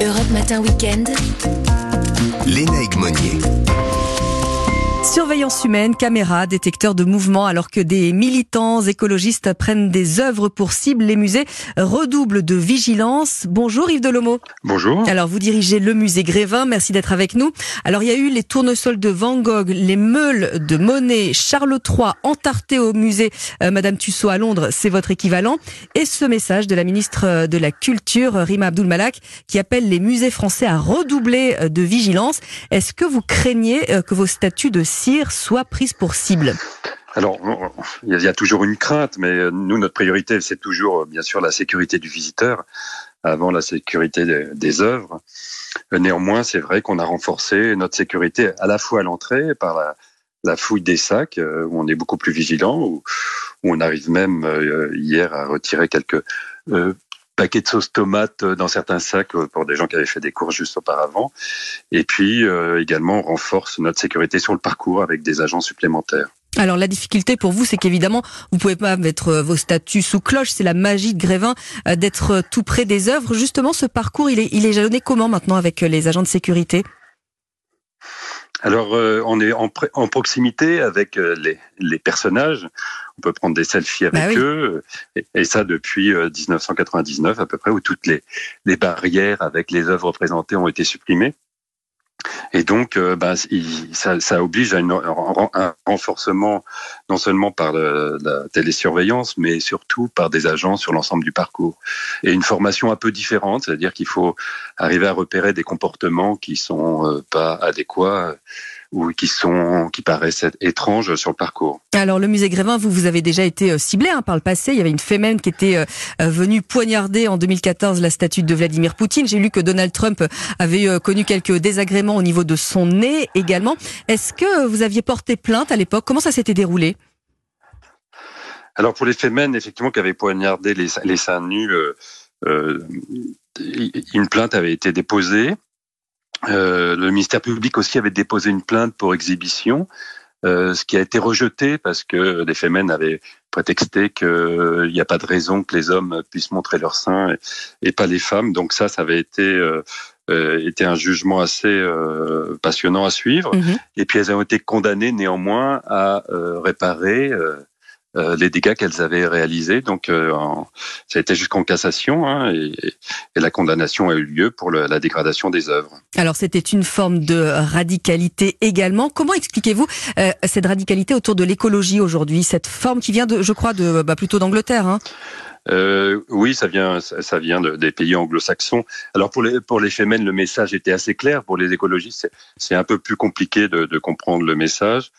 Europe Matin Weekend. Léna Egmonier. Surveillance humaine, caméra, détecteur de mouvement, alors que des militants écologistes prennent des œuvres pour cible, les musées redoublent de vigilance. Bonjour Yves Delomo. Bonjour. Alors vous dirigez le musée Grévin, merci d'être avec nous. Alors il y a eu les tournesols de Van Gogh, les meules de Monet, Charles III, entartés au musée euh, Madame Tussaud à Londres, c'est votre équivalent. Et ce message de la ministre de la Culture, Rima Abdul Malak, qui appelle les musées français à redoubler euh, de vigilance. Est-ce que vous craignez euh, que vos statuts de cire soient prises pour cible Alors, il y a toujours une crainte, mais nous, notre priorité, c'est toujours, bien sûr, la sécurité du visiteur avant la sécurité des, œuvres. Néanmoins, c'est vrai qu'on a renforcé notre sécurité à la fois à l'entrée par la, fouille des sacs, où on est beaucoup plus vigilant, où, où on arrive même euh, hier à retirer quelques euh, paquets de sauce tomate dans certains sacs pour des gens qui avaient fait des courses juste auparavant. Et puis euh, également, on renforce notre sécurité sur le parcours avec des agents supplémentaires. Alors la difficulté pour vous, c'est qu'évidemment, vous pouvez pas mettre vos statuts sous cloche. C'est la magie de Grévin d'être tout près des œuvres. Justement, ce parcours, il est, il est jalonné comment maintenant avec les agents de sécurité? Alors, euh, on est en, en, proximité avec les, les, personnages. On peut prendre des selfies avec bah oui. eux, et, et, ça depuis 1999 à peu près, où toutes les, les barrières avec les œuvres représentées ont été supprimées. Et donc, euh, bah, ça, oblige à un renforcement, non seulement par la télésurveillance, mais surtout par des agents sur l'ensemble du parcours. Et une formation un peu différente, c'est-à-dire qu'il faut arriver à repérer des comportements qui sont euh, pas adéquats ou qui sont qui paraissent étranges sur le parcours. Alors le musée Grévin, vous vous avez déjà été ciblé hein, par le passé. Il y avait une fémène qui était euh, venue poignarder en 2014 la statue de Vladimir Poutine. J'ai lu que Donald Trump avait euh, connu quelques désagréments au niveau de son nez également. Est-ce que vous aviez porté plainte à l'époque? Comment ça s'était déroulé? Alors pour les fémènes, effectivement, qui avaient poignardé les, les seins nus, euh, euh, une plainte avait été déposée. Euh, le ministère public aussi avait déposé une plainte pour exhibition, euh, ce qui a été rejeté parce que les fémènes avaient prétexté qu'il n'y a pas de raison que les hommes puissent montrer leur sein et, et pas les femmes. Donc ça, ça avait été euh, été un jugement assez euh, passionnant à suivre. Mmh. Et puis elles ont été condamnées néanmoins à euh, réparer euh, les dégâts qu'elles avaient réalisés. Donc, euh, en, ça a été jusqu'en cassation hein, et, et, la condamnation a eu lieu pour le, la dégradation des œuvres. Alors, c'était une forme de radicalité également. Comment expliquez-vous euh, cette radicalité autour de l'écologie aujourd'hui, cette forme qui vient de, je crois, de bah, plutôt d'Angleterre hein? Euh, oui, ça vient, ça vient de, des pays anglo-saxons. Alors pour les pour les le message était assez clair. Pour les écologistes, c'est un peu plus compliqué de, de comprendre le message.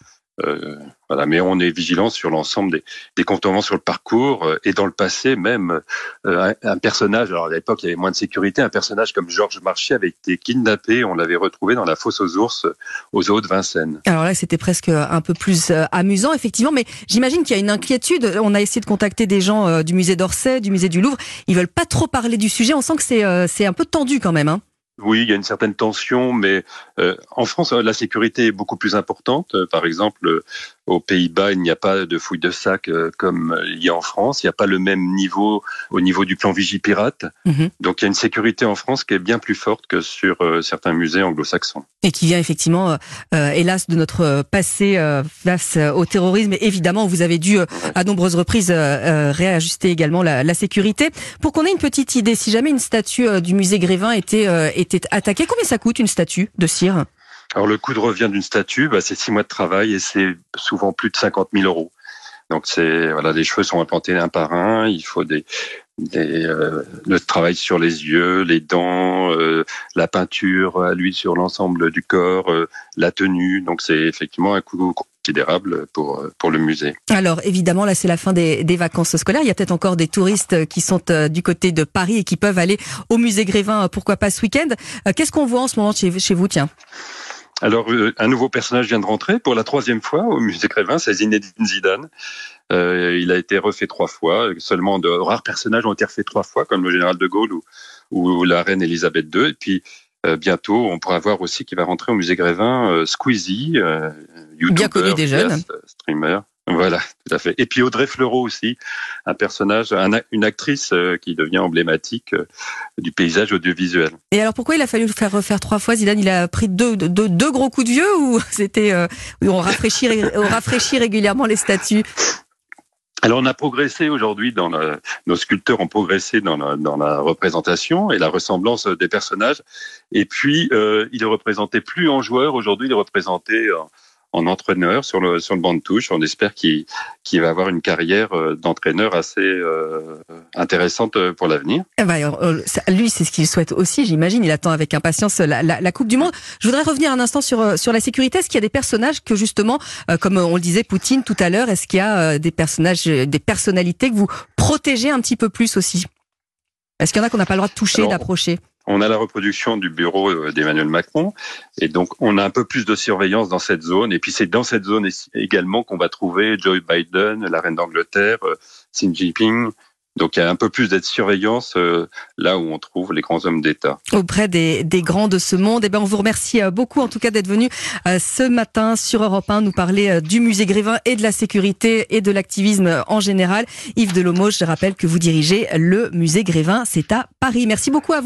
Euh, voilà, mais on est vigilant sur l'ensemble des, des comportements sur le parcours euh, et dans le passé même euh, un, un, personnage. Alors à l'époque il y avait moins de sécurité. Un personnage comme Georges Marchais avait été kidnappé. On l'avait retrouvé dans la fosse aux ours aux eaux de Vincennes. Alors là c'était presque un peu plus amusant effectivement, mais j'imagine qu'il y a une inquiétude. On a essayé de contacter des gens du musée d'Orsay, du musée du Louvre. Ils veulent pas trop parler du sujet. On sent que c'est c'est un peu tendu quand même. Hein. Oui, il y a une certaine tension, mais euh, en France, la sécurité est beaucoup plus importante. Par exemple, aux Pays-Bas, il n'y a pas de fouille de sac euh, comme il y a en France. Il n'y a pas le même niveau au niveau du plan Vigipirate. Mmh. Donc, il y a une sécurité en France qui est bien plus forte que sur euh, certains musées anglo-saxons. Et qui vient effectivement, euh, hélas, de notre passé euh, face au terrorisme. Et évidemment, vous avez dû à nombreuses reprises réajuster également la, la sécurité. Pour qu'on ait une petite idée, si jamais une statue du musée Grévin était, était attaquée, combien ça coûte une statue de cire? Alors le coût de revient d'une statue, bah, c'est six mois de travail et c'est souvent plus de 50 000 euros. Donc c'est voilà, les cheveux sont implantés un par un. Il faut des, euh, le travail sur les yeux, les dents, euh, la peinture à l'huile sur l'ensemble du corps, euh, la tenue. Donc c'est effectivement un coût considérable pour pour le musée. Alors évidemment là c'est la fin des, des, vacances scolaires. Il y a peut-être encore des touristes qui sont du côté de Paris et qui peuvent aller au musée Grévin. Pourquoi pas ce week-end Qu'est-ce qu'on voit en ce moment chez, chez vous Tiens? Alors, euh, un nouveau personnage vient de rentrer pour la troisième fois au musée Grévin, c'est Zinedine Zidane. Euh, il a été refait trois fois. Seulement de rares personnages ont été refaits trois fois, comme le général de Gaulle ou, ou la reine Elisabeth II. Et puis, euh, bientôt, on pourra voir aussi qu'il va rentrer au musée Grévin euh, Squeezie, YouTuber, bien connu des jeunes, streamer. Voilà, tout à fait. Et puis Audrey Fleurot aussi, un personnage, une actrice euh, qui devient emblématique euh, du paysage audiovisuel. Et alors pourquoi il a fallu le faire refaire trois fois? Zidane, il a pris deux, deux, deux gros coups de vieux ou c'était euh, on rafraîchit, on rafraîchit régulièrement les statues alors on a progressé aujourd'hui dans nos sculpteurs ont progressé dans la, dans la, représentation et la ressemblance des personnages. Et puis euh, il est représenté plus en joueur aujourd'hui, il est représenté en, en entraîneur sur le, sur le banc de touche. On espère qu'il va avoir une carrière euh, d'entraîneur assez euh, intéressante euh, pour l'avenir. Eh ben, lui, c'est ce qu'il souhaite aussi, j'imagine. Il attend avec impatience la, la, la, Coupe du Monde. Je voudrais revenir un instant sur, sur la sécurité. Est-ce qu'il y a des personnages que justement, comme on le disait Poutine tout à l'heure, est-ce qu'il y a des personnages, des personnalités que vous protégez un petit peu plus aussi? Est-ce qu'il y en a qu'on n'a pas le droit de toucher, d'approcher? On a la reproduction du bureau euh, d'Emmanuel Macron, et donc on a un peu plus de surveillance dans cette zone. Et puis c'est dans cette zone également qu'on va trouver Joe Biden, la reine d'Angleterre, euh, Xi Jinping, donc il y a un peu plus de surveillance euh, là où on trouve les grands hommes d'État. Auprès des, grands de ce monde, eh ben on vous remercie beaucoup en tout cas d'être venu ce matin sur Europe 1 nous parler du musée Grévin et de la sécurité et de l'activisme en général. Yves Delomo, je rappelle que vous dirigez le musée Grévin, c'est à Paris. Merci beaucoup à vous.